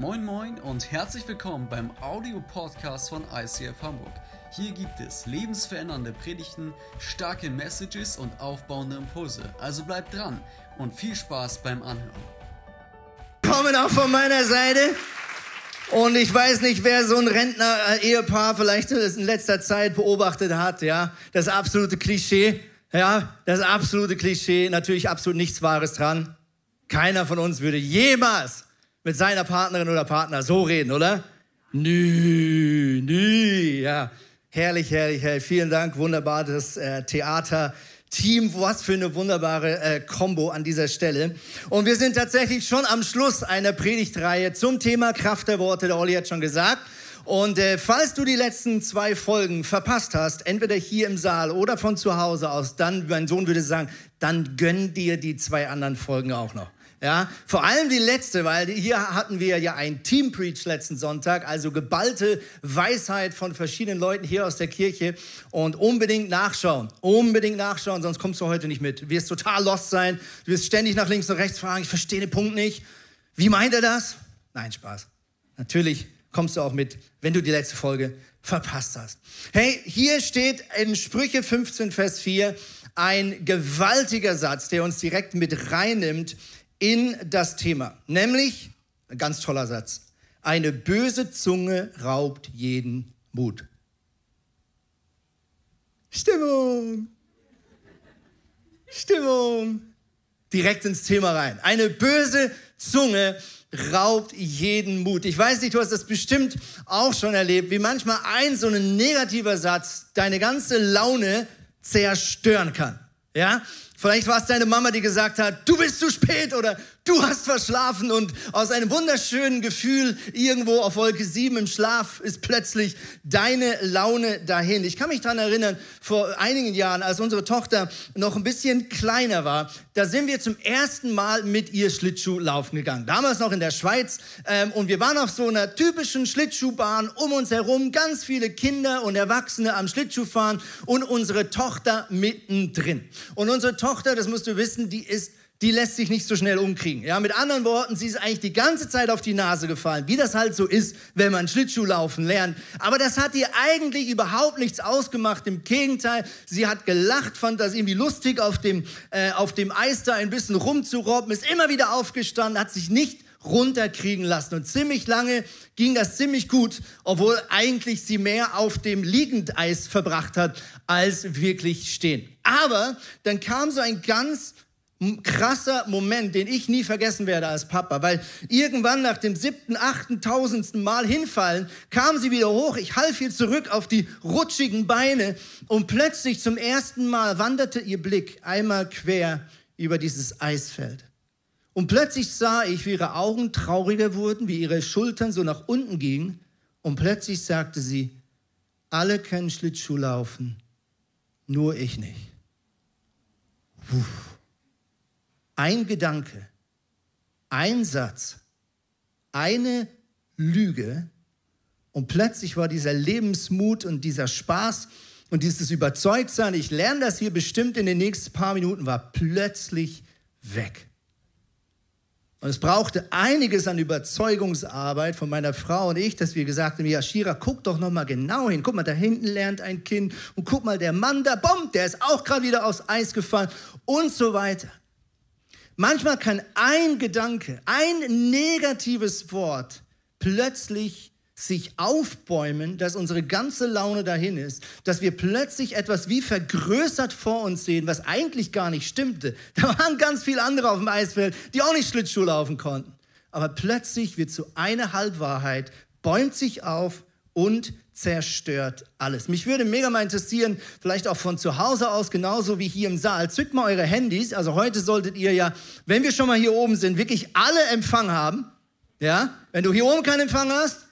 Moin Moin und herzlich willkommen beim Audio-Podcast von ICF Hamburg. Hier gibt es lebensverändernde Predigten, starke Messages und aufbauende Impulse. Also bleibt dran und viel Spaß beim Anhören. Kommen auch von meiner Seite. Und ich weiß nicht, wer so ein Rentner-Ehepaar vielleicht in letzter Zeit beobachtet hat, ja. Das absolute Klischee, ja. Das absolute Klischee. Natürlich absolut nichts Wahres dran. Keiner von uns würde jemals mit seiner Partnerin oder Partner so reden, oder? Nü, nü, ja. Herrlich, herrlich, herrlich. Vielen Dank, wunderbar, das äh, Theater. Team, was für eine wunderbare äh, Combo an dieser Stelle. Und wir sind tatsächlich schon am Schluss einer Predigtreihe zum Thema Kraft der Worte, der Olli hat schon gesagt. Und äh, falls du die letzten zwei Folgen verpasst hast, entweder hier im Saal oder von zu Hause aus, dann, mein Sohn würde sagen, dann gönn dir die zwei anderen Folgen auch noch. Ja, vor allem die letzte, weil hier hatten wir ja ein Team Preach letzten Sonntag, also geballte Weisheit von verschiedenen Leuten hier aus der Kirche und unbedingt nachschauen, unbedingt nachschauen, sonst kommst du heute nicht mit. Du wirst total lost sein, du wirst ständig nach links und rechts fragen, ich verstehe den Punkt nicht. Wie meint er das? Nein, Spaß. Natürlich kommst du auch mit, wenn du die letzte Folge verpasst hast. Hey, hier steht in Sprüche 15, Vers 4 ein gewaltiger Satz, der uns direkt mit reinnimmt in das Thema. Nämlich, ein ganz toller Satz, eine böse Zunge raubt jeden Mut. Stimmung. Stimmung. Direkt ins Thema rein. Eine böse Zunge raubt jeden Mut. Ich weiß nicht, du hast das bestimmt auch schon erlebt, wie manchmal ein so ein negativer Satz deine ganze Laune zerstören kann. Ja? Vielleicht war es deine Mama, die gesagt hat, du bist zu spät oder du hast verschlafen und aus einem wunderschönen Gefühl irgendwo auf Wolke 7 im Schlaf ist plötzlich deine Laune dahin. Ich kann mich daran erinnern, vor einigen Jahren, als unsere Tochter noch ein bisschen kleiner war, da sind wir zum ersten Mal mit ihr Schlittschuh laufen gegangen. Damals noch in der Schweiz ähm, und wir waren auf so einer typischen Schlittschuhbahn um uns herum, ganz viele Kinder und Erwachsene am Schlittschuhfahren und unsere Tochter mittendrin. Und unsere Tochter Tochter, das musst du wissen, die ist die lässt sich nicht so schnell umkriegen. Ja, mit anderen Worten, sie ist eigentlich die ganze Zeit auf die Nase gefallen, wie das halt so ist, wenn man Schlittschuhlaufen lernt. Aber das hat ihr eigentlich überhaupt nichts ausgemacht. Im Gegenteil, sie hat gelacht, fand das irgendwie lustig, auf dem, äh, auf dem Eis da ein bisschen rumzurobben, ist immer wieder aufgestanden, hat sich nicht runterkriegen lassen. Und ziemlich lange ging das ziemlich gut, obwohl eigentlich sie mehr auf dem Liegendeis verbracht hat, als wirklich stehen. Aber dann kam so ein ganz krasser Moment, den ich nie vergessen werde als Papa, weil irgendwann nach dem siebten, achten, tausendsten Mal hinfallen, kam sie wieder hoch, ich half ihr zurück auf die rutschigen Beine und plötzlich zum ersten Mal wanderte ihr Blick einmal quer über dieses Eisfeld. Und plötzlich sah ich, wie ihre Augen trauriger wurden, wie ihre Schultern so nach unten gingen. Und plötzlich sagte sie, alle können Schlittschuh laufen, nur ich nicht. Puh. Ein Gedanke, ein Satz, eine Lüge und plötzlich war dieser Lebensmut und dieser Spaß und dieses Überzeugtsein, ich lerne das hier bestimmt in den nächsten paar Minuten, war plötzlich weg. Und es brauchte einiges an Überzeugungsarbeit von meiner Frau und ich, dass wir gesagt haben, ja, Shira, guck doch noch mal genau hin. Guck mal, da hinten lernt ein Kind und guck mal, der Mann da, bomb, der ist auch gerade wieder aufs Eis gefallen und so weiter. Manchmal kann ein Gedanke, ein negatives Wort plötzlich sich aufbäumen, dass unsere ganze Laune dahin ist, dass wir plötzlich etwas wie vergrößert vor uns sehen, was eigentlich gar nicht stimmte. Da waren ganz viele andere auf dem Eisfeld, die auch nicht Schlittschuh laufen konnten. Aber plötzlich wird so eine Halbwahrheit, bäumt sich auf und zerstört alles. Mich würde mega mal interessieren, vielleicht auch von zu Hause aus, genauso wie hier im Saal. Zückt mal eure Handys. Also heute solltet ihr ja, wenn wir schon mal hier oben sind, wirklich alle Empfang haben. Ja? Wenn du hier oben keinen Empfang hast,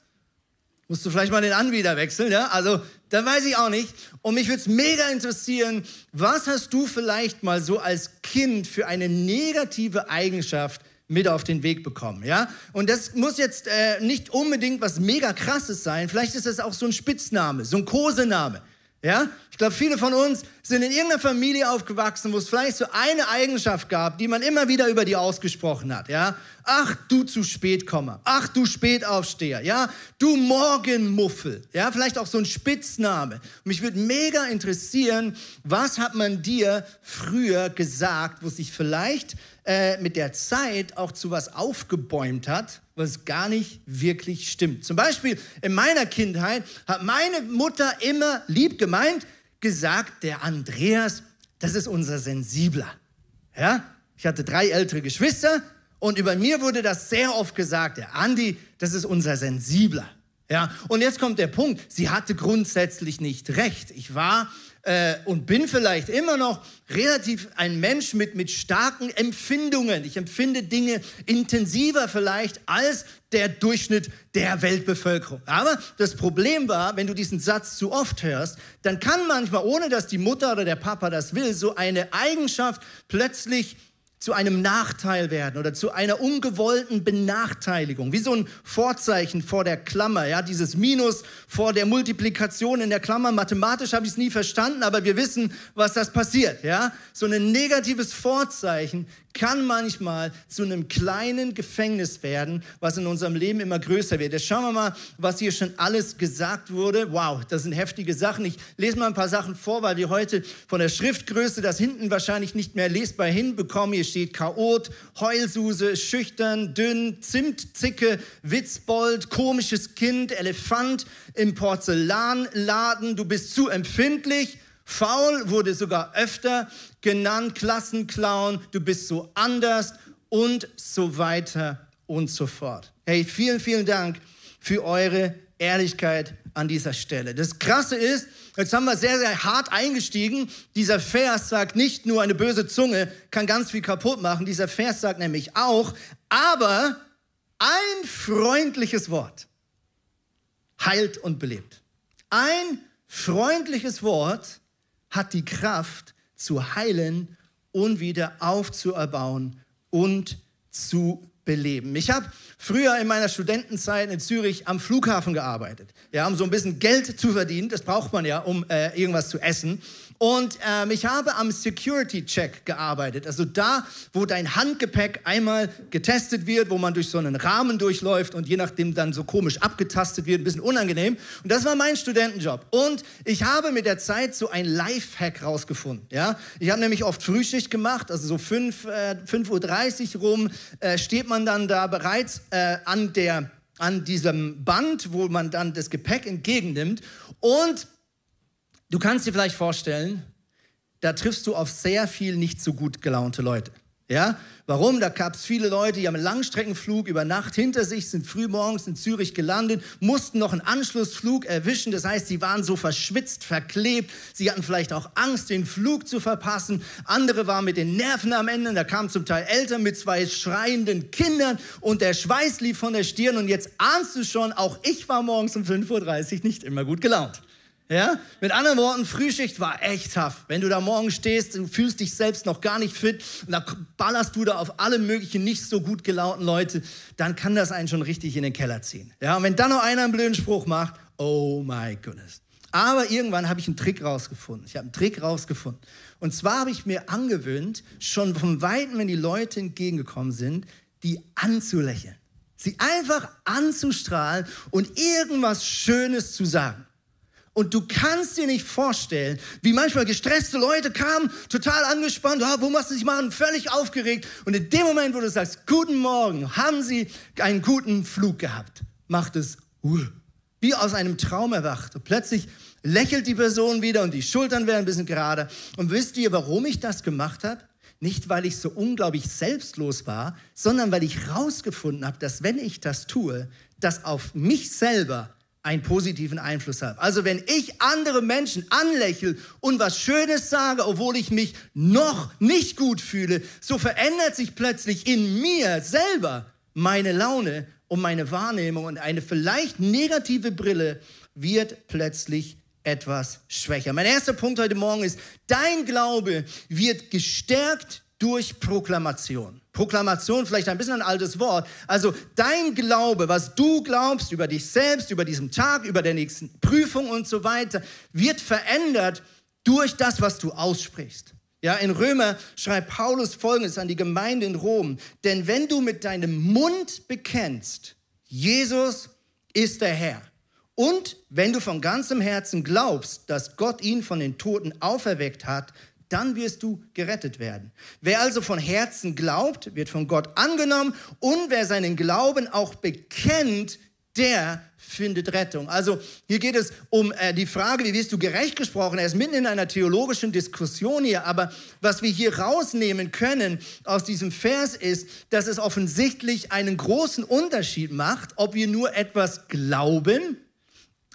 Musst du vielleicht mal den Anbieter wechseln, ja? Also, da weiß ich auch nicht. Und mich würde es mega interessieren, was hast du vielleicht mal so als Kind für eine negative Eigenschaft mit auf den Weg bekommen, ja? Und das muss jetzt äh, nicht unbedingt was mega krasses sein. Vielleicht ist das auch so ein Spitzname, so ein Kosename. Ja? Ich glaube, viele von uns sind in irgendeiner Familie aufgewachsen, wo es vielleicht so eine Eigenschaft gab, die man immer wieder über die ausgesprochen hat. Ja? Ach, du zu spät komme. Ach, du Spätaufsteher. Ja? Du Morgenmuffel. Ja? Vielleicht auch so ein Spitzname. Mich würde mega interessieren, was hat man dir früher gesagt, wo sich vielleicht äh, mit der Zeit auch zu was aufgebäumt hat, was gar nicht wirklich stimmt. Zum Beispiel in meiner Kindheit hat meine Mutter immer lieb gemeint gesagt, der Andreas, das ist unser Sensibler. Ja? Ich hatte drei ältere Geschwister und über mir wurde das sehr oft gesagt, der Andi, das ist unser Sensibler. Ja, und jetzt kommt der Punkt. Sie hatte grundsätzlich nicht recht. Ich war äh, und bin vielleicht immer noch relativ ein Mensch mit, mit starken Empfindungen. Ich empfinde Dinge intensiver vielleicht als der Durchschnitt der Weltbevölkerung. Aber das Problem war, wenn du diesen Satz zu oft hörst, dann kann manchmal, ohne dass die Mutter oder der Papa das will, so eine Eigenschaft plötzlich zu einem Nachteil werden oder zu einer ungewollten Benachteiligung, wie so ein Vorzeichen vor der Klammer, ja, dieses Minus vor der Multiplikation in der Klammer. Mathematisch habe ich es nie verstanden, aber wir wissen, was das passiert, ja. So ein negatives Vorzeichen kann manchmal zu einem kleinen Gefängnis werden, was in unserem Leben immer größer wird. Jetzt schauen wir mal, was hier schon alles gesagt wurde. Wow, das sind heftige Sachen. Ich lese mal ein paar Sachen vor, weil wir heute von der Schriftgröße das hinten wahrscheinlich nicht mehr lesbar hinbekommen. Hier steht Chaot, Heulsuse, schüchtern, dünn, Zimtzicke, Witzbold, komisches Kind, Elefant im Porzellanladen. Du bist zu empfindlich Faul wurde sogar öfter genannt, Klassenclown, du bist so anders und so weiter und so fort. Hey, vielen, vielen Dank für eure Ehrlichkeit an dieser Stelle. Das Krasse ist, jetzt haben wir sehr, sehr hart eingestiegen. Dieser Vers sagt nicht nur, eine böse Zunge kann ganz viel kaputt machen. Dieser Vers sagt nämlich auch, aber ein freundliches Wort heilt und belebt. Ein freundliches Wort hat die Kraft zu heilen und wieder aufzuerbauen und zu beleben. Ich habe früher in meiner Studentenzeit in Zürich am Flughafen gearbeitet. Wir haben so ein bisschen Geld zu verdienen, das braucht man ja, um äh, irgendwas zu essen. Und ähm, ich habe am Security Check gearbeitet, also da, wo dein Handgepäck einmal getestet wird, wo man durch so einen Rahmen durchläuft und je nachdem dann so komisch abgetastet wird, ein bisschen unangenehm. Und das war mein Studentenjob. Und ich habe mit der Zeit so ein Lifehack rausgefunden. Ja? Ich habe nämlich oft Frühschicht gemacht, also so 5, äh, 5.30 Uhr rum äh, steht man dann da bereits äh, an, der, an diesem Band, wo man dann das Gepäck entgegennimmt. Und Du kannst dir vielleicht vorstellen, da triffst du auf sehr viel nicht so gut gelaunte Leute. Ja, warum? Da gab es viele Leute, die haben einen Langstreckenflug über Nacht hinter sich, sind frühmorgens in Zürich gelandet, mussten noch einen Anschlussflug erwischen. Das heißt, sie waren so verschwitzt, verklebt. Sie hatten vielleicht auch Angst, den Flug zu verpassen. Andere waren mit den Nerven am Ende. Da kamen zum Teil Eltern mit zwei schreienden Kindern und der Schweiß lief von der Stirn. Und jetzt ahnst du schon, auch ich war morgens um 5.30 Uhr nicht immer gut gelaunt. Ja? Mit anderen Worten, Frühschicht war echt tough. Wenn du da morgen stehst, du fühlst dich selbst noch gar nicht fit und da ballerst du da auf alle möglichen nicht so gut gelaunten Leute, dann kann das einen schon richtig in den Keller ziehen. Ja? Und wenn dann noch einer einen blöden Spruch macht, oh my goodness. Aber irgendwann habe ich einen Trick rausgefunden. Ich habe einen Trick rausgefunden. Und zwar habe ich mir angewöhnt, schon vom Weiten, wenn die Leute entgegengekommen sind, die anzulächeln. Sie einfach anzustrahlen und irgendwas Schönes zu sagen. Und du kannst dir nicht vorstellen, wie manchmal gestresste Leute kamen, total angespannt, ah, wo machst du dich machen, völlig aufgeregt. Und in dem Moment, wo du sagst, guten Morgen, haben sie einen guten Flug gehabt, macht es wie aus einem Traum erwacht. Und plötzlich lächelt die Person wieder und die Schultern werden ein bisschen gerade. Und wisst ihr, warum ich das gemacht habe? Nicht, weil ich so unglaublich selbstlos war, sondern weil ich herausgefunden habe, dass wenn ich das tue, das auf mich selber einen positiven Einfluss habe. Also wenn ich andere Menschen anlächle und was Schönes sage, obwohl ich mich noch nicht gut fühle, so verändert sich plötzlich in mir selber meine Laune und meine Wahrnehmung und eine vielleicht negative Brille wird plötzlich etwas schwächer. Mein erster Punkt heute Morgen ist, dein Glaube wird gestärkt durch Proklamation. Proklamation, vielleicht ein bisschen ein altes Wort. Also dein Glaube, was du glaubst über dich selbst, über diesen Tag, über der nächsten Prüfung und so weiter, wird verändert durch das, was du aussprichst. Ja, in Römer schreibt Paulus folgendes an die Gemeinde in Rom. Denn wenn du mit deinem Mund bekennst, Jesus ist der Herr, und wenn du von ganzem Herzen glaubst, dass Gott ihn von den Toten auferweckt hat, dann wirst du gerettet werden. Wer also von Herzen glaubt, wird von Gott angenommen und wer seinen Glauben auch bekennt, der findet Rettung. Also hier geht es um äh, die Frage, wie wirst du gerecht gesprochen? Er ist mitten in einer theologischen Diskussion hier, aber was wir hier rausnehmen können aus diesem Vers ist, dass es offensichtlich einen großen Unterschied macht, ob wir nur etwas glauben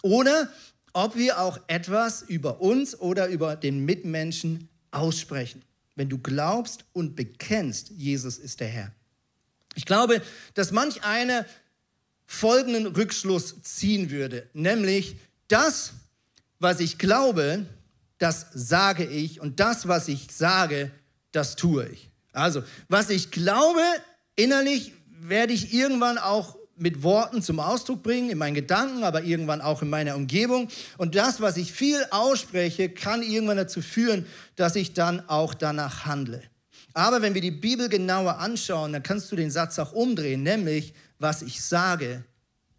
oder ob wir auch etwas über uns oder über den Mitmenschen aussprechen. Wenn du glaubst und bekennst, Jesus ist der Herr. Ich glaube, dass manch einer folgenden Rückschluss ziehen würde, nämlich das, was ich glaube, das sage ich und das, was ich sage, das tue ich. Also, was ich glaube, innerlich werde ich irgendwann auch mit Worten zum Ausdruck bringen, in meinen Gedanken, aber irgendwann auch in meiner Umgebung. Und das, was ich viel ausspreche, kann irgendwann dazu führen, dass ich dann auch danach handle. Aber wenn wir die Bibel genauer anschauen, dann kannst du den Satz auch umdrehen, nämlich was ich sage,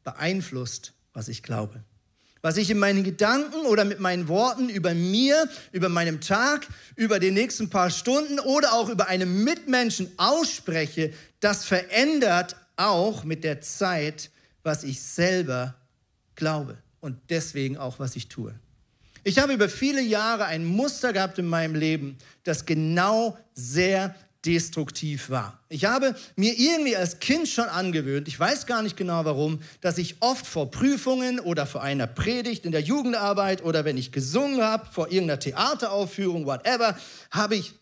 beeinflusst, was ich glaube. Was ich in meinen Gedanken oder mit meinen Worten über mir, über meinem Tag, über die nächsten paar Stunden oder auch über einen Mitmenschen ausspreche, das verändert auch mit der Zeit, was ich selber glaube und deswegen auch, was ich tue. Ich habe über viele Jahre ein Muster gehabt in meinem Leben, das genau sehr destruktiv war. Ich habe mir irgendwie als Kind schon angewöhnt, ich weiß gar nicht genau warum, dass ich oft vor Prüfungen oder vor einer Predigt in der Jugendarbeit oder wenn ich gesungen habe, vor irgendeiner Theateraufführung, whatever, habe ich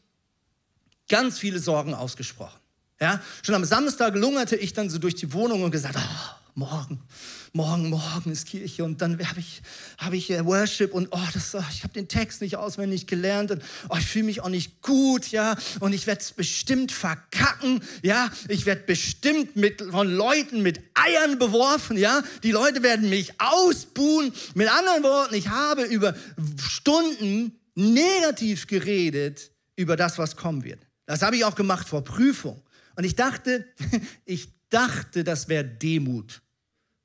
ganz viele Sorgen ausgesprochen. Ja, schon am Samstag lungerte ich dann so durch die Wohnung und gesagt, oh, morgen, morgen, morgen ist Kirche und dann habe ich, hab ich äh, Worship und oh, das, oh, ich habe den Text nicht auswendig gelernt und oh, ich fühle mich auch nicht gut, ja, und ich werde es bestimmt verkacken, ja, ich werde bestimmt mit, von Leuten mit Eiern beworfen, ja, die Leute werden mich ausbuhen. Mit anderen Worten, ich habe über Stunden negativ geredet über das, was kommen wird. Das habe ich auch gemacht vor Prüfung. Und ich dachte, ich dachte, das wäre Demut.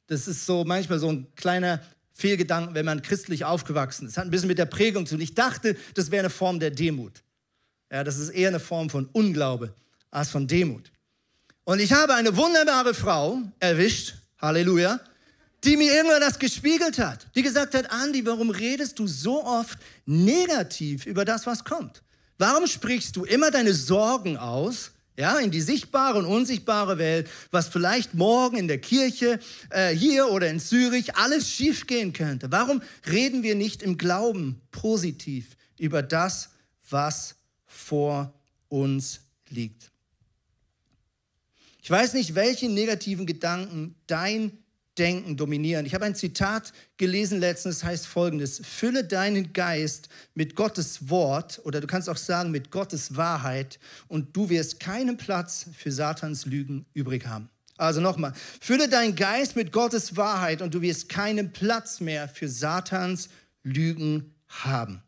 Das ist so manchmal so ein kleiner Fehlgedanken, wenn man christlich aufgewachsen ist. Das hat ein bisschen mit der Prägung zu tun. Ich dachte, das wäre eine Form der Demut. Ja, das ist eher eine Form von Unglaube als von Demut. Und ich habe eine wunderbare Frau erwischt, Halleluja, die mir irgendwann das gespiegelt hat. Die gesagt hat, Andi, warum redest du so oft negativ über das, was kommt? Warum sprichst du immer deine Sorgen aus ja, in die sichtbare und unsichtbare Welt, was vielleicht morgen in der Kirche, äh, hier oder in Zürich alles schiefgehen könnte. Warum reden wir nicht im Glauben positiv über das, was vor uns liegt? Ich weiß nicht, welche negativen Gedanken dein Denken dominieren. Ich habe ein Zitat gelesen letztens, heißt folgendes, fülle deinen Geist mit Gottes Wort oder du kannst auch sagen mit Gottes Wahrheit und du wirst keinen Platz für Satans Lügen übrig haben. Also nochmal, fülle deinen Geist mit Gottes Wahrheit und du wirst keinen Platz mehr für Satans Lügen haben.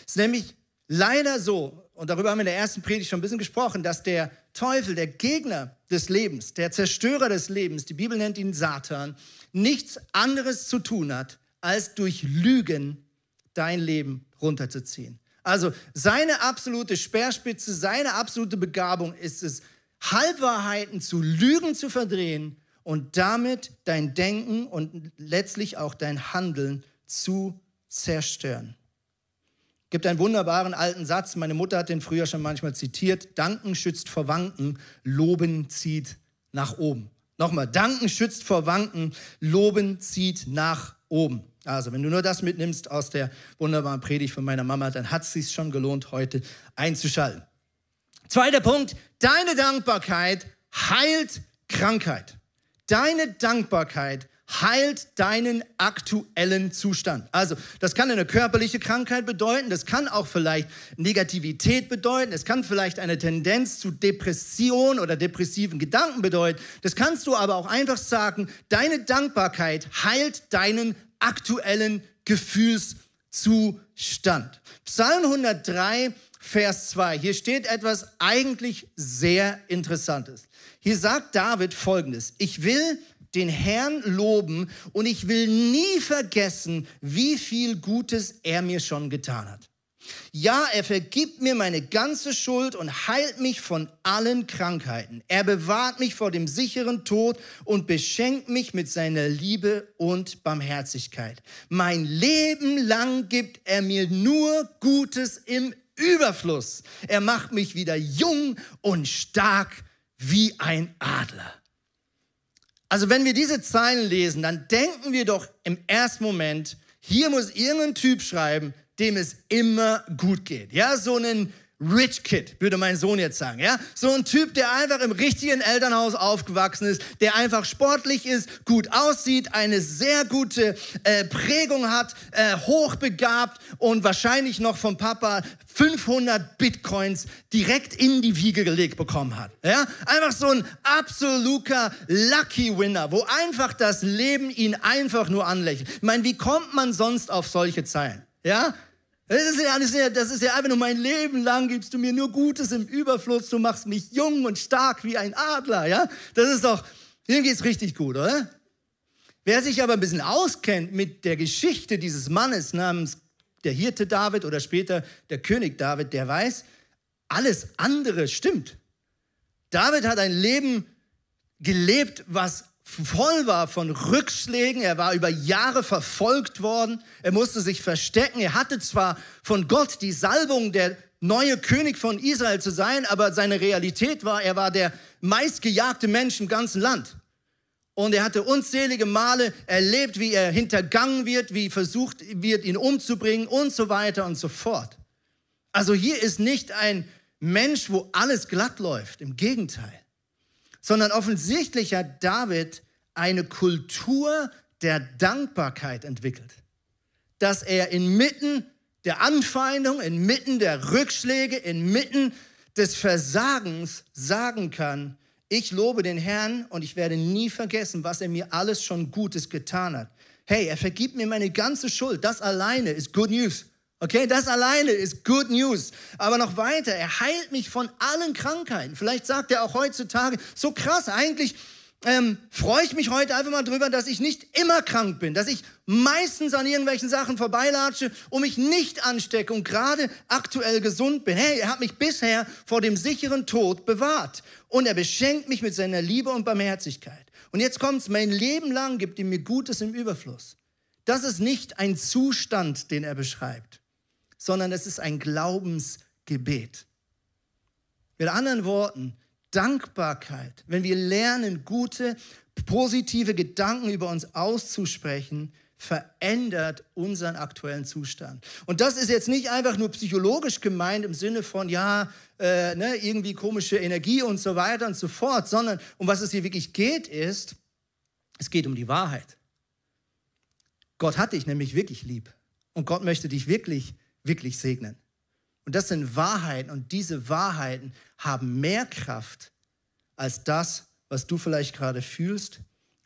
Es ist nämlich leider so, und darüber haben wir in der ersten Predigt schon ein bisschen gesprochen, dass der Teufel, der Gegner des Lebens, der Zerstörer des Lebens, die Bibel nennt ihn Satan, nichts anderes zu tun hat, als durch Lügen dein Leben runterzuziehen. Also seine absolute Speerspitze, seine absolute Begabung ist es, Halbwahrheiten zu Lügen zu verdrehen und damit dein Denken und letztlich auch dein Handeln zu zerstören gibt einen wunderbaren alten Satz, meine Mutter hat den früher schon manchmal zitiert, Danken schützt vor Wanken, Loben zieht nach oben. Nochmal, Danken schützt vor Wanken, Loben zieht nach oben. Also, wenn du nur das mitnimmst aus der wunderbaren Predigt von meiner Mama, dann hat es sich schon gelohnt, heute einzuschalten. Zweiter Punkt, deine Dankbarkeit heilt Krankheit. Deine Dankbarkeit heilt deinen aktuellen Zustand. Also, das kann eine körperliche Krankheit bedeuten, das kann auch vielleicht Negativität bedeuten, es kann vielleicht eine Tendenz zu Depression oder depressiven Gedanken bedeuten. Das kannst du aber auch einfach sagen, deine Dankbarkeit heilt deinen aktuellen Gefühlszustand. Psalm 103, Vers 2. Hier steht etwas eigentlich sehr Interessantes. Hier sagt David Folgendes. Ich will den Herrn loben und ich will nie vergessen, wie viel Gutes er mir schon getan hat. Ja, er vergibt mir meine ganze Schuld und heilt mich von allen Krankheiten. Er bewahrt mich vor dem sicheren Tod und beschenkt mich mit seiner Liebe und Barmherzigkeit. Mein Leben lang gibt er mir nur Gutes im Überfluss. Er macht mich wieder jung und stark wie ein Adler. Also wenn wir diese Zeilen lesen, dann denken wir doch im ersten Moment, hier muss irgendein Typ schreiben, dem es immer gut geht. Ja, so einen Rich Kid, würde mein Sohn jetzt sagen, ja? So ein Typ, der einfach im richtigen Elternhaus aufgewachsen ist, der einfach sportlich ist, gut aussieht, eine sehr gute äh, Prägung hat, äh, hochbegabt und wahrscheinlich noch vom Papa 500 Bitcoins direkt in die Wiege gelegt bekommen hat, ja? Einfach so ein absoluter Lucky Winner, wo einfach das Leben ihn einfach nur anlächelt. Ich meine, wie kommt man sonst auf solche Zeilen, ja? Das ist, ja, das, ist das ist ja einfach nur mein Leben lang gibst du mir nur Gutes im Überfluss, du machst mich jung und stark wie ein Adler, ja? Das ist doch, dem geht's richtig gut, oder? Wer sich aber ein bisschen auskennt mit der Geschichte dieses Mannes namens der Hirte David oder später der König David, der weiß, alles andere stimmt. David hat ein Leben gelebt, was voll war von Rückschlägen. Er war über Jahre verfolgt worden. Er musste sich verstecken. Er hatte zwar von Gott die Salbung, der neue König von Israel zu sein, aber seine Realität war, er war der meistgejagte Mensch im ganzen Land. Und er hatte unzählige Male erlebt, wie er hintergangen wird, wie versucht wird, ihn umzubringen und so weiter und so fort. Also hier ist nicht ein Mensch, wo alles glatt läuft. Im Gegenteil sondern offensichtlich hat David eine Kultur der Dankbarkeit entwickelt. Dass er inmitten der Anfeindung, inmitten der Rückschläge, inmitten des Versagens sagen kann, ich lobe den Herrn und ich werde nie vergessen, was er mir alles schon Gutes getan hat. Hey, er vergibt mir meine ganze Schuld. Das alleine ist Good News. Okay, das alleine ist Good News. Aber noch weiter, er heilt mich von allen Krankheiten. Vielleicht sagt er auch heutzutage, so krass, eigentlich ähm, freue ich mich heute einfach mal drüber, dass ich nicht immer krank bin, dass ich meistens an irgendwelchen Sachen vorbeilatsche und mich nicht anstecke und gerade aktuell gesund bin. Hey, er hat mich bisher vor dem sicheren Tod bewahrt und er beschenkt mich mit seiner Liebe und Barmherzigkeit. Und jetzt kommt's, mein Leben lang gibt ihm mir Gutes im Überfluss. Das ist nicht ein Zustand, den er beschreibt sondern es ist ein Glaubensgebet. Mit anderen Worten, Dankbarkeit, wenn wir lernen, gute, positive Gedanken über uns auszusprechen, verändert unseren aktuellen Zustand. Und das ist jetzt nicht einfach nur psychologisch gemeint im Sinne von, ja, äh, ne, irgendwie komische Energie und so weiter und so fort, sondern um was es hier wirklich geht, ist, es geht um die Wahrheit. Gott hat dich nämlich wirklich lieb. Und Gott möchte dich wirklich wirklich segnen. Und das sind Wahrheiten und diese Wahrheiten haben mehr Kraft als das, was du vielleicht gerade fühlst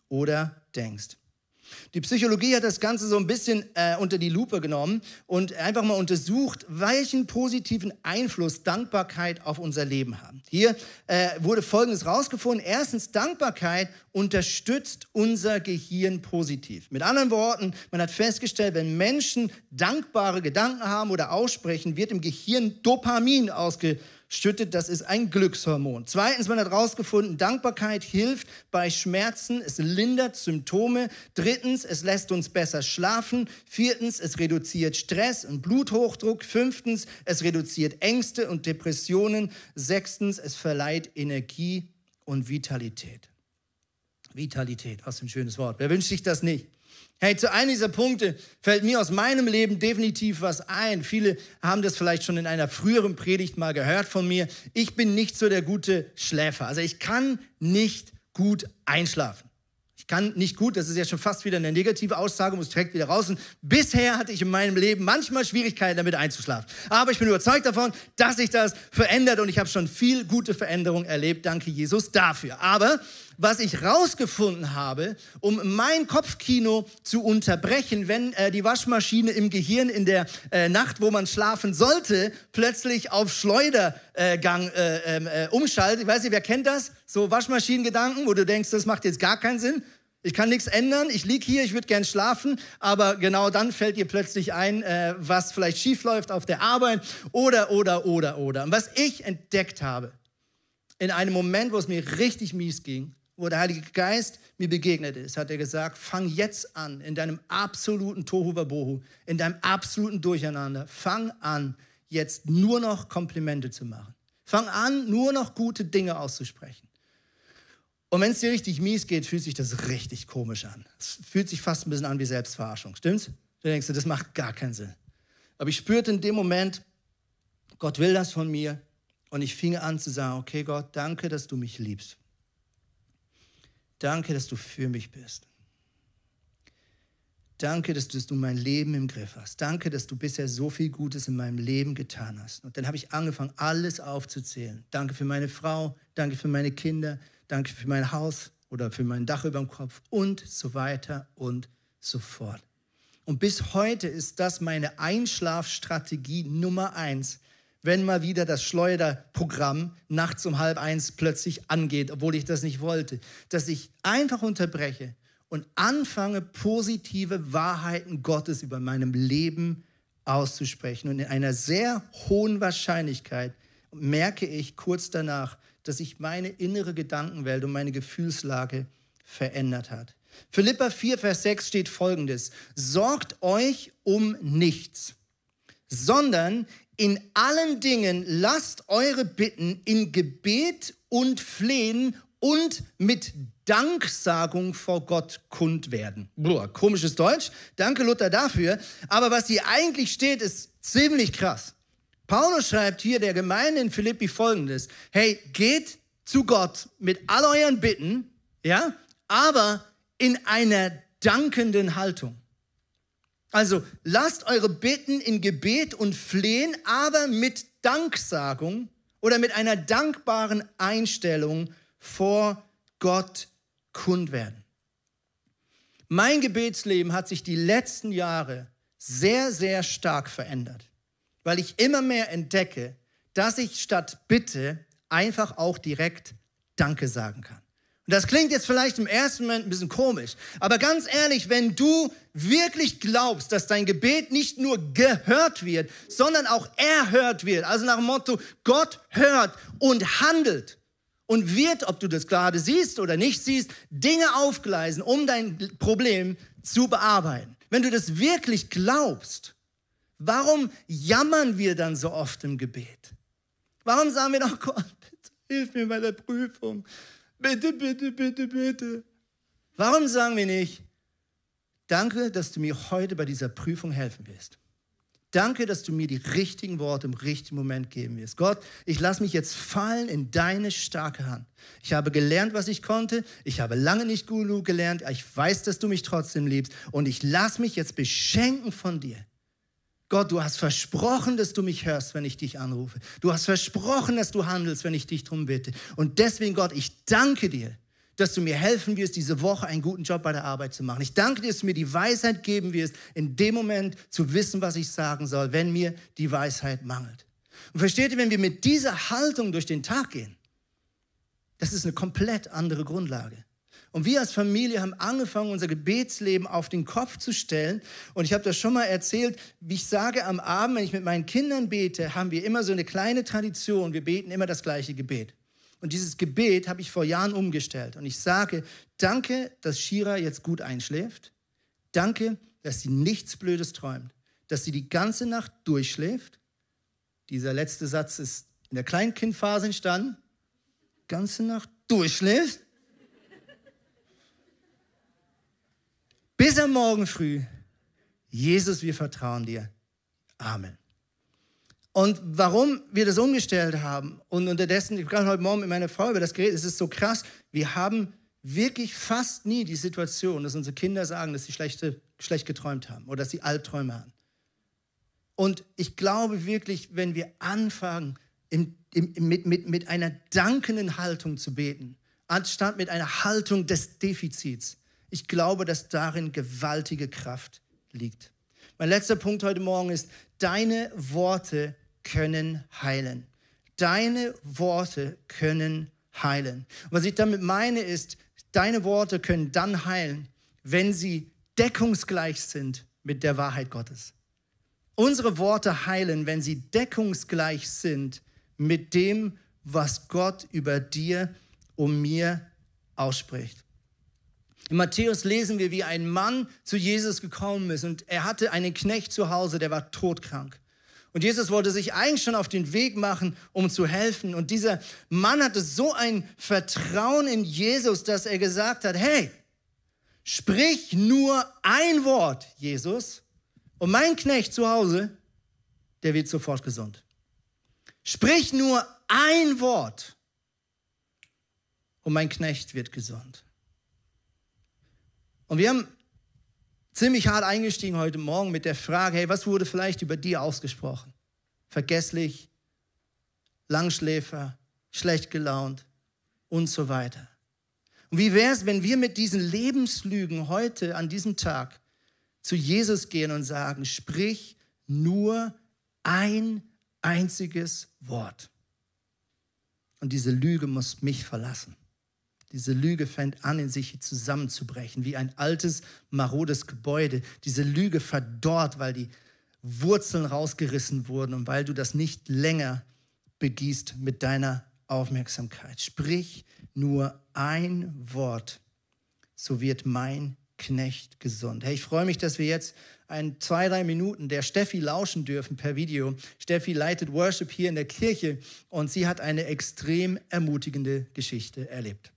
oder denkst. Die Psychologie hat das Ganze so ein bisschen äh, unter die Lupe genommen und einfach mal untersucht, welchen positiven Einfluss Dankbarkeit auf unser Leben hat. Hier äh, wurde Folgendes rausgefunden. Erstens, Dankbarkeit unterstützt unser Gehirn positiv. Mit anderen Worten, man hat festgestellt, wenn Menschen dankbare Gedanken haben oder aussprechen, wird im Gehirn Dopamin ausgeschüttet schüttet, das ist ein Glückshormon. Zweitens, man hat herausgefunden, Dankbarkeit hilft bei Schmerzen, es lindert Symptome. Drittens, es lässt uns besser schlafen. Viertens, es reduziert Stress und Bluthochdruck. Fünftens, es reduziert Ängste und Depressionen. Sechstens, es verleiht Energie und Vitalität. Vitalität, was ein schönes Wort. Wer wünscht sich das nicht? Hey, zu einem dieser Punkte fällt mir aus meinem Leben definitiv was ein. Viele haben das vielleicht schon in einer früheren Predigt mal gehört von mir. Ich bin nicht so der gute Schläfer. Also ich kann nicht gut einschlafen. Ich kann nicht gut, das ist ja schon fast wieder eine negative Aussage, muss direkt wieder raus. Und bisher hatte ich in meinem Leben manchmal Schwierigkeiten damit einzuschlafen. Aber ich bin überzeugt davon, dass sich das verändert und ich habe schon viel gute Veränderungen erlebt. Danke Jesus dafür. Aber was ich rausgefunden habe, um mein Kopfkino zu unterbrechen, wenn äh, die Waschmaschine im Gehirn in der äh, Nacht, wo man schlafen sollte, plötzlich auf Schleudergang äh, ähm, äh, umschaltet. Ich weiß nicht, wer kennt das? So Waschmaschinengedanken, wo du denkst, das macht jetzt gar keinen Sinn. Ich kann nichts ändern, ich liege hier, ich würde gern schlafen, aber genau dann fällt dir plötzlich ein, äh, was vielleicht schief läuft auf der Arbeit oder, oder, oder, oder. Und was ich entdeckt habe, in einem Moment, wo es mir richtig mies ging, wo der Heilige Geist mir begegnet ist, hat er gesagt, fang jetzt an in deinem absoluten Tohu Wabohu, in deinem absoluten Durcheinander, fang an, jetzt nur noch Komplimente zu machen. Fang an, nur noch gute Dinge auszusprechen. Und wenn es dir richtig mies geht, fühlt sich das richtig komisch an. Es fühlt sich fast ein bisschen an wie Selbstverarschung, stimmt's? Du denkst, das macht gar keinen Sinn. Aber ich spürte in dem Moment, Gott will das von mir. Und ich fing an zu sagen, okay Gott, danke, dass du mich liebst. Danke, dass du für mich bist. Danke, dass du mein Leben im Griff hast. Danke, dass du bisher so viel Gutes in meinem Leben getan hast. Und dann habe ich angefangen, alles aufzuzählen. Danke für meine Frau, danke für meine Kinder, danke für mein Haus oder für mein Dach über dem Kopf und so weiter und so fort. Und bis heute ist das meine Einschlafstrategie Nummer eins, wenn mal wieder das Schleuderprogramm nachts um halb eins plötzlich angeht, obwohl ich das nicht wollte, dass ich einfach unterbreche und anfange, positive Wahrheiten Gottes über meinem Leben auszusprechen. Und in einer sehr hohen Wahrscheinlichkeit merke ich kurz danach, dass sich meine innere Gedankenwelt und meine Gefühlslage verändert hat. Philippa 4, Vers 6 steht folgendes: Sorgt euch um nichts, sondern in allen Dingen lasst eure Bitten in Gebet und Flehen und mit Danksagung vor Gott kund werden. Boah, komisches Deutsch. Danke Luther dafür. Aber was hier eigentlich steht, ist ziemlich krass. Paulus schreibt hier der Gemeinde in Philippi folgendes. Hey, geht zu Gott mit all euren Bitten, ja, aber in einer dankenden Haltung. Also lasst eure Bitten in Gebet und Flehen, aber mit Danksagung oder mit einer dankbaren Einstellung vor Gott kund werden. Mein Gebetsleben hat sich die letzten Jahre sehr, sehr stark verändert, weil ich immer mehr entdecke, dass ich statt Bitte einfach auch direkt Danke sagen kann. Und das klingt jetzt vielleicht im ersten Moment ein bisschen komisch, aber ganz ehrlich, wenn du wirklich glaubst, dass dein Gebet nicht nur gehört wird, sondern auch erhört wird, also nach dem Motto, Gott hört und handelt und wird, ob du das gerade siehst oder nicht siehst, Dinge aufgleisen, um dein Problem zu bearbeiten. Wenn du das wirklich glaubst, warum jammern wir dann so oft im Gebet? Warum sagen wir doch, Gott, bitte hilf mir bei der Prüfung? Bitte, bitte, bitte, bitte. Warum sagen wir nicht, danke, dass du mir heute bei dieser Prüfung helfen wirst? Danke, dass du mir die richtigen Worte im richtigen Moment geben wirst. Gott, ich lasse mich jetzt fallen in deine starke Hand. Ich habe gelernt, was ich konnte. Ich habe lange nicht genug gelernt. Ich weiß, dass du mich trotzdem liebst. Und ich lasse mich jetzt beschenken von dir. Gott, du hast versprochen, dass du mich hörst, wenn ich dich anrufe. Du hast versprochen, dass du handelst, wenn ich dich darum bitte. Und deswegen, Gott, ich danke dir, dass du mir helfen wirst, diese Woche einen guten Job bei der Arbeit zu machen. Ich danke dir, dass du mir die Weisheit geben wirst, in dem Moment zu wissen, was ich sagen soll, wenn mir die Weisheit mangelt. Und versteht ihr, wenn wir mit dieser Haltung durch den Tag gehen, das ist eine komplett andere Grundlage. Und wir als Familie haben angefangen, unser Gebetsleben auf den Kopf zu stellen. Und ich habe das schon mal erzählt, wie ich sage am Abend, wenn ich mit meinen Kindern bete, haben wir immer so eine kleine Tradition. Wir beten immer das gleiche Gebet. Und dieses Gebet habe ich vor Jahren umgestellt. Und ich sage, danke, dass Shira jetzt gut einschläft. Danke, dass sie nichts Blödes träumt. Dass sie die ganze Nacht durchschläft. Dieser letzte Satz ist in der Kleinkindphase entstanden. Ganze Nacht durchschläft. Bis am Morgen früh. Jesus, wir vertrauen dir. Amen. Und warum wir das umgestellt haben und unterdessen, ich habe heute Morgen mit meiner Frau über das geredet, es ist so krass, wir haben wirklich fast nie die Situation, dass unsere Kinder sagen, dass sie schlechte, schlecht geträumt haben oder dass sie Albträume haben. Und ich glaube wirklich, wenn wir anfangen, im, im, mit, mit, mit einer dankenden Haltung zu beten, anstatt mit einer Haltung des Defizits, ich glaube, dass darin gewaltige Kraft liegt. Mein letzter Punkt heute Morgen ist, deine Worte können heilen. Deine Worte können heilen. Was ich damit meine ist, deine Worte können dann heilen, wenn sie deckungsgleich sind mit der Wahrheit Gottes. Unsere Worte heilen, wenn sie deckungsgleich sind mit dem, was Gott über dir und mir ausspricht. In Matthäus lesen wir, wie ein Mann zu Jesus gekommen ist und er hatte einen Knecht zu Hause, der war todkrank. Und Jesus wollte sich eigentlich schon auf den Weg machen, um zu helfen. Und dieser Mann hatte so ein Vertrauen in Jesus, dass er gesagt hat, hey, sprich nur ein Wort, Jesus, und mein Knecht zu Hause, der wird sofort gesund. Sprich nur ein Wort und mein Knecht wird gesund. Und wir haben ziemlich hart eingestiegen heute Morgen mit der Frage, hey, was wurde vielleicht über dir ausgesprochen? Vergesslich, Langschläfer, schlecht gelaunt und so weiter. Und wie wäre es, wenn wir mit diesen Lebenslügen heute an diesem Tag zu Jesus gehen und sagen, sprich nur ein einziges Wort. Und diese Lüge muss mich verlassen. Diese Lüge fängt an, in sich zusammenzubrechen, wie ein altes, marodes Gebäude. Diese Lüge verdorrt, weil die Wurzeln rausgerissen wurden und weil du das nicht länger begießt mit deiner Aufmerksamkeit. Sprich nur ein Wort, so wird mein Knecht gesund. Hey, ich freue mich, dass wir jetzt ein, zwei, drei Minuten der Steffi lauschen dürfen per Video. Steffi leitet Worship hier in der Kirche und sie hat eine extrem ermutigende Geschichte erlebt.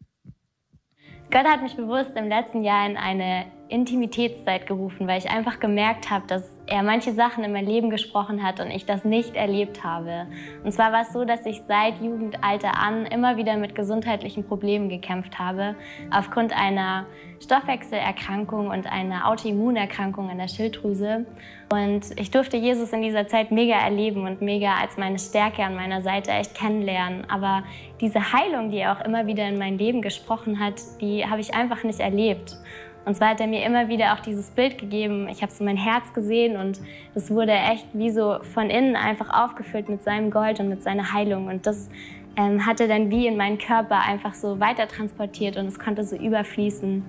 Gott hat mich bewusst im letzten Jahr in eine Intimitätszeit gerufen, weil ich einfach gemerkt habe, dass er manche Sachen in mein Leben gesprochen hat und ich das nicht erlebt habe. Und zwar war es so, dass ich seit Jugendalter an immer wieder mit gesundheitlichen Problemen gekämpft habe, aufgrund einer Stoffwechselerkrankung und einer Autoimmunerkrankung in der Schilddrüse. Und ich durfte Jesus in dieser Zeit mega erleben und mega als meine Stärke an meiner Seite echt kennenlernen. Aber diese Heilung, die er auch immer wieder in mein Leben gesprochen hat, die habe ich einfach nicht erlebt. Und zwar hat er mir immer wieder auch dieses Bild gegeben. Ich habe so mein Herz gesehen und es wurde echt wie so von innen einfach aufgefüllt mit seinem Gold und mit seiner Heilung. Und das ähm, hat er dann wie in meinen Körper einfach so weiter transportiert und es konnte so überfließen.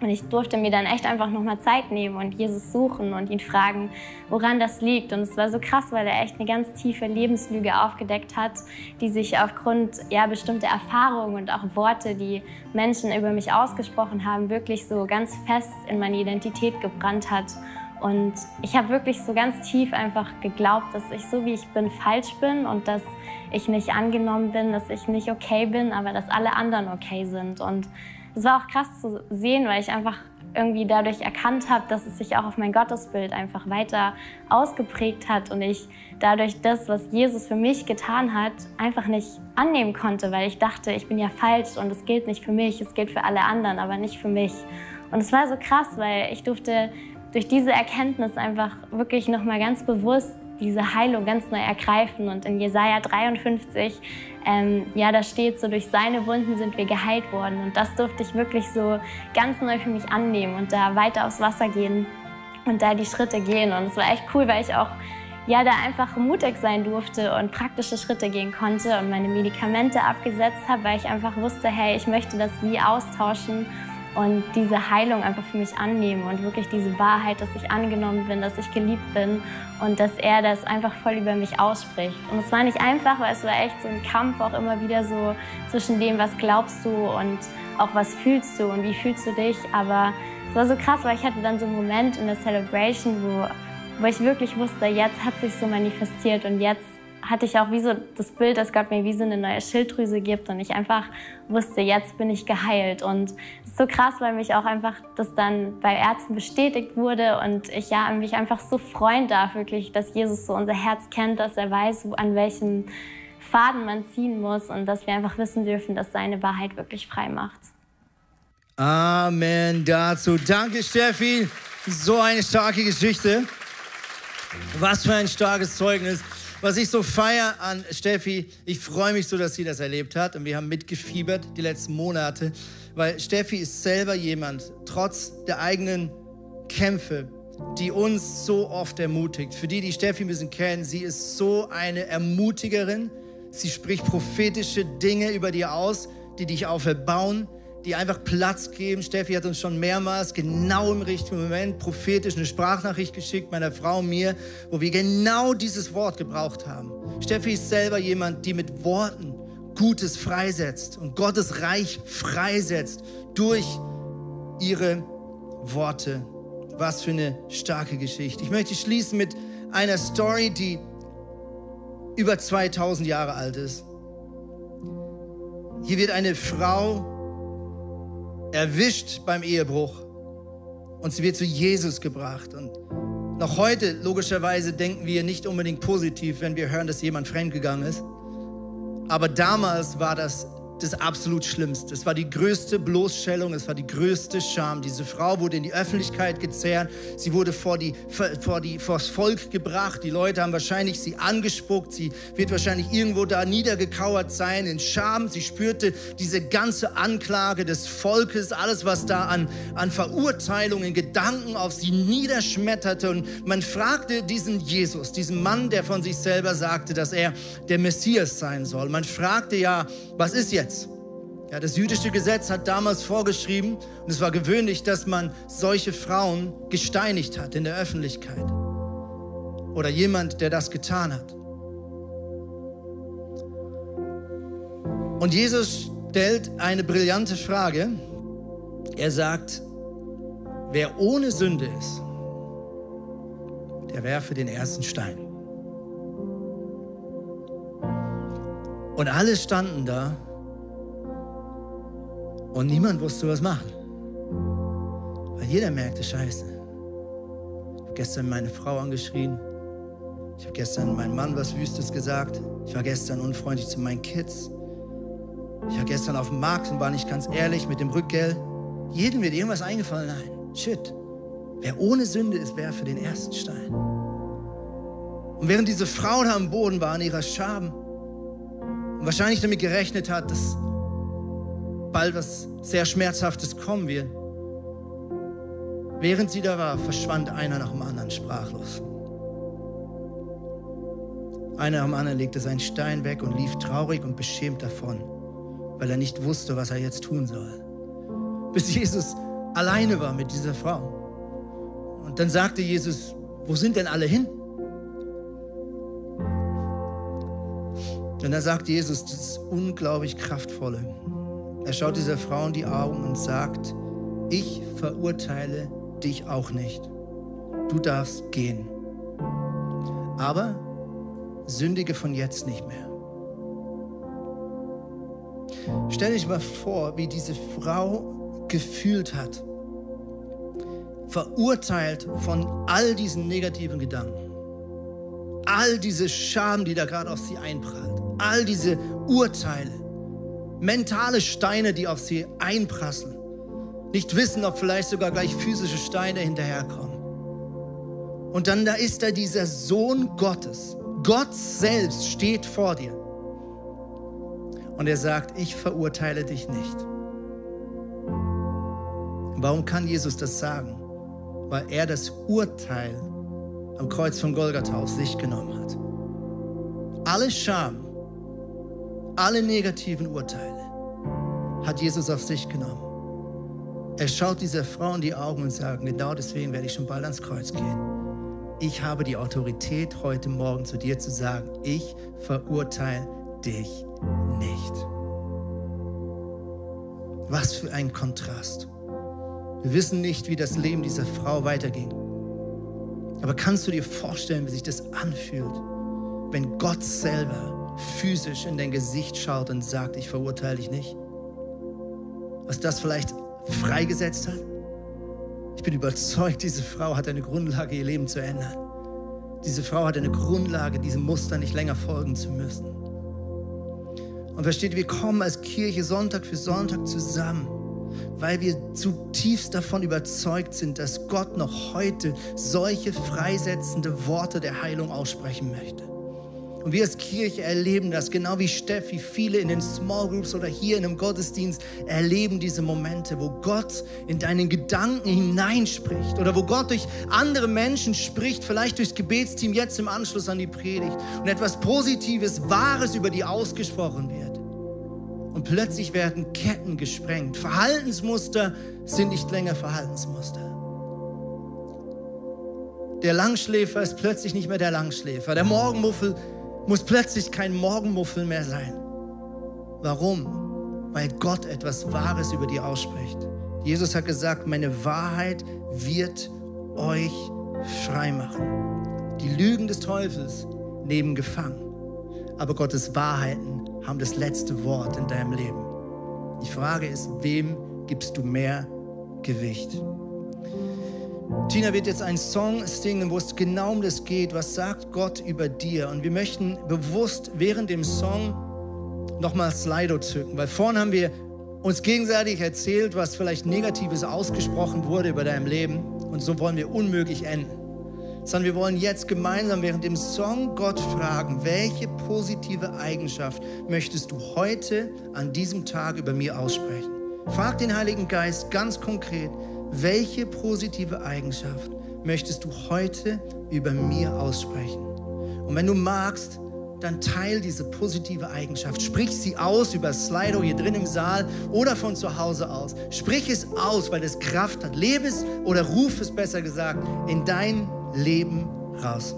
Und ich durfte mir dann echt einfach nochmal Zeit nehmen und Jesus suchen und ihn fragen, woran das liegt. Und es war so krass, weil er echt eine ganz tiefe Lebenslüge aufgedeckt hat, die sich aufgrund ja, bestimmter Erfahrungen und auch Worte, die Menschen über mich ausgesprochen haben, wirklich so ganz fest in meine Identität gebrannt hat. Und ich habe wirklich so ganz tief einfach geglaubt, dass ich so wie ich bin falsch bin und dass ich nicht angenommen bin, dass ich nicht okay bin, aber dass alle anderen okay sind. Und es war auch krass zu sehen, weil ich einfach irgendwie dadurch erkannt habe, dass es sich auch auf mein Gottesbild einfach weiter ausgeprägt hat und ich dadurch das, was Jesus für mich getan hat, einfach nicht annehmen konnte, weil ich dachte, ich bin ja falsch und es gilt nicht für mich, es gilt für alle anderen, aber nicht für mich. Und es war so krass, weil ich durfte durch diese Erkenntnis einfach wirklich nochmal ganz bewusst diese Heilung ganz neu ergreifen. Und in Jesaja 53, ähm, ja, da steht so, durch seine Wunden sind wir geheilt worden. Und das durfte ich wirklich so ganz neu für mich annehmen und da weiter aufs Wasser gehen und da die Schritte gehen. Und es war echt cool, weil ich auch ja, da einfach mutig sein durfte und praktische Schritte gehen konnte und meine Medikamente abgesetzt habe, weil ich einfach wusste, hey, ich möchte das wie austauschen und diese Heilung einfach für mich annehmen und wirklich diese Wahrheit, dass ich angenommen bin, dass ich geliebt bin und dass er das einfach voll über mich ausspricht. Und es war nicht einfach, weil es war echt so ein Kampf auch immer wieder so zwischen dem, was glaubst du und auch was fühlst du und wie fühlst du dich. Aber es war so krass, weil ich hatte dann so einen Moment in der Celebration, wo, wo ich wirklich wusste, jetzt hat sich so manifestiert und jetzt hatte ich auch wie so das Bild, dass Gott mir wie so eine neue Schilddrüse gibt und ich einfach wusste, jetzt bin ich geheilt. Und es ist so krass, weil mich auch einfach das dann bei Ärzten bestätigt wurde und ich ja mich einfach so freuen darf, wirklich, dass Jesus so unser Herz kennt, dass er weiß, an welchem Faden man ziehen muss und dass wir einfach wissen dürfen, dass seine Wahrheit wirklich frei macht. Amen dazu. Danke, Steffi. So eine starke Geschichte. Was für ein starkes Zeugnis. Was ich so feier an Steffi, ich freue mich so, dass sie das erlebt hat und wir haben mitgefiebert die letzten Monate, weil Steffi ist selber jemand, trotz der eigenen Kämpfe, die uns so oft ermutigt. Für die, die Steffi ein bisschen kennen, sie ist so eine Ermutigerin. Sie spricht prophetische Dinge über dir aus, die dich auferbauen, die einfach Platz geben. Steffi hat uns schon mehrmals genau im richtigen Moment prophetisch eine Sprachnachricht geschickt, meiner Frau mir, wo wir genau dieses Wort gebraucht haben. Steffi ist selber jemand, die mit Worten Gutes freisetzt und Gottes Reich freisetzt durch ihre Worte. Was für eine starke Geschichte. Ich möchte schließen mit einer Story, die über 2000 Jahre alt ist. Hier wird eine Frau erwischt beim Ehebruch und sie wird zu Jesus gebracht. Und noch heute, logischerweise, denken wir nicht unbedingt positiv, wenn wir hören, dass jemand fremdgegangen ist. Aber damals war das das absolut Schlimmste. Es war die größte Bloßstellung, es war die größte Scham. Diese Frau wurde in die Öffentlichkeit gezerrt, sie wurde vor, die, vor, die, vor das Volk gebracht. Die Leute haben wahrscheinlich sie angespuckt, sie wird wahrscheinlich irgendwo da niedergekauert sein in Scham. Sie spürte diese ganze Anklage des Volkes, alles, was da an, an Verurteilungen, Gedanken auf sie niederschmetterte. Und man fragte diesen Jesus, diesen Mann, der von sich selber sagte, dass er der Messias sein soll. Man fragte ja, was ist jetzt? Ja, das jüdische Gesetz hat damals vorgeschrieben, und es war gewöhnlich, dass man solche Frauen gesteinigt hat in der Öffentlichkeit. Oder jemand, der das getan hat. Und Jesus stellt eine brillante Frage. Er sagt, wer ohne Sünde ist, der werfe den ersten Stein. Und alle standen da und niemand wusste, was machen. Weil jeder merkte, scheiße. Ich habe gestern meine Frau angeschrien. Ich habe gestern meinem Mann was Wüstes gesagt. Ich war gestern unfreundlich zu meinen Kids. Ich war gestern auf dem Markt und war nicht ganz ehrlich mit dem Rückgeld. Jedem wird irgendwas eingefallen. Nein, shit. Wer ohne Sünde ist, werfe den ersten Stein. Und während diese Frau da am Boden war, in ihrer Scham, und wahrscheinlich damit gerechnet hat, dass bald was sehr Schmerzhaftes kommen wird. Während sie da war, verschwand einer nach dem anderen sprachlos. Einer dem anderen legte seinen Stein weg und lief traurig und beschämt davon, weil er nicht wusste, was er jetzt tun soll. Bis Jesus alleine war mit dieser Frau. Und dann sagte Jesus, wo sind denn alle hin? Und dann sagt Jesus das unglaublich kraftvolle. Er schaut dieser Frau in die Augen und sagt, ich verurteile dich auch nicht. Du darfst gehen. Aber sündige von jetzt nicht mehr. Stell dich mal vor, wie diese Frau gefühlt hat. Verurteilt von all diesen negativen Gedanken. All diese Scham, die da gerade auf sie einprallt. All diese Urteile mentale Steine, die auf sie einprasseln. Nicht wissen, ob vielleicht sogar gleich physische Steine hinterherkommen. Und dann da ist da dieser Sohn Gottes. Gott selbst steht vor dir. Und er sagt, ich verurteile dich nicht. Warum kann Jesus das sagen? Weil er das Urteil am Kreuz von Golgatha auf sich genommen hat. Alle Scham, alle negativen Urteile hat Jesus auf sich genommen. Er schaut dieser Frau in die Augen und sagt, genau deswegen werde ich schon bald ans Kreuz gehen. Ich habe die Autorität, heute Morgen zu dir zu sagen, ich verurteile dich nicht. Was für ein Kontrast. Wir wissen nicht, wie das Leben dieser Frau weiterging. Aber kannst du dir vorstellen, wie sich das anfühlt, wenn Gott selber physisch in dein Gesicht schaut und sagt, ich verurteile dich nicht? Was das vielleicht freigesetzt hat? Ich bin überzeugt, diese Frau hat eine Grundlage, ihr Leben zu ändern. Diese Frau hat eine Grundlage, diesem Muster nicht länger folgen zu müssen. Und versteht, wir kommen als Kirche Sonntag für Sonntag zusammen, weil wir zutiefst davon überzeugt sind, dass Gott noch heute solche freisetzende Worte der Heilung aussprechen möchte. Und wir als Kirche erleben das, genau wie Steffi, viele in den Small Groups oder hier in einem Gottesdienst erleben diese Momente, wo Gott in deinen Gedanken hineinspricht oder wo Gott durch andere Menschen spricht, vielleicht durchs Gebetsteam jetzt im Anschluss an die Predigt und etwas Positives, Wahres über die ausgesprochen wird. Und plötzlich werden Ketten gesprengt. Verhaltensmuster sind nicht länger Verhaltensmuster. Der Langschläfer ist plötzlich nicht mehr der Langschläfer. Der Morgenmuffel muss plötzlich kein Morgenmuffel mehr sein. Warum? Weil Gott etwas Wahres über dir ausspricht. Jesus hat gesagt, meine Wahrheit wird euch frei machen. Die Lügen des Teufels nehmen gefangen. Aber Gottes Wahrheiten haben das letzte Wort in deinem Leben. Die Frage ist, wem gibst du mehr Gewicht? Tina wird jetzt einen Song singen, wo es genau um das geht. Was sagt Gott über dir? Und wir möchten bewusst während dem Song nochmal Slido zücken, weil vorhin haben wir uns gegenseitig erzählt, was vielleicht Negatives ausgesprochen wurde über deinem Leben. Und so wollen wir unmöglich enden. Sondern wir wollen jetzt gemeinsam während dem Song Gott fragen, welche positive Eigenschaft möchtest du heute an diesem Tag über mir aussprechen? Frag den Heiligen Geist ganz konkret, welche positive Eigenschaft möchtest du heute über mir aussprechen? Und wenn du magst, dann teil diese positive Eigenschaft. Sprich sie aus über Slido hier drin im Saal oder von zu Hause aus. Sprich es aus, weil es Kraft hat. Lebe es oder ruf es besser gesagt in dein Leben raus.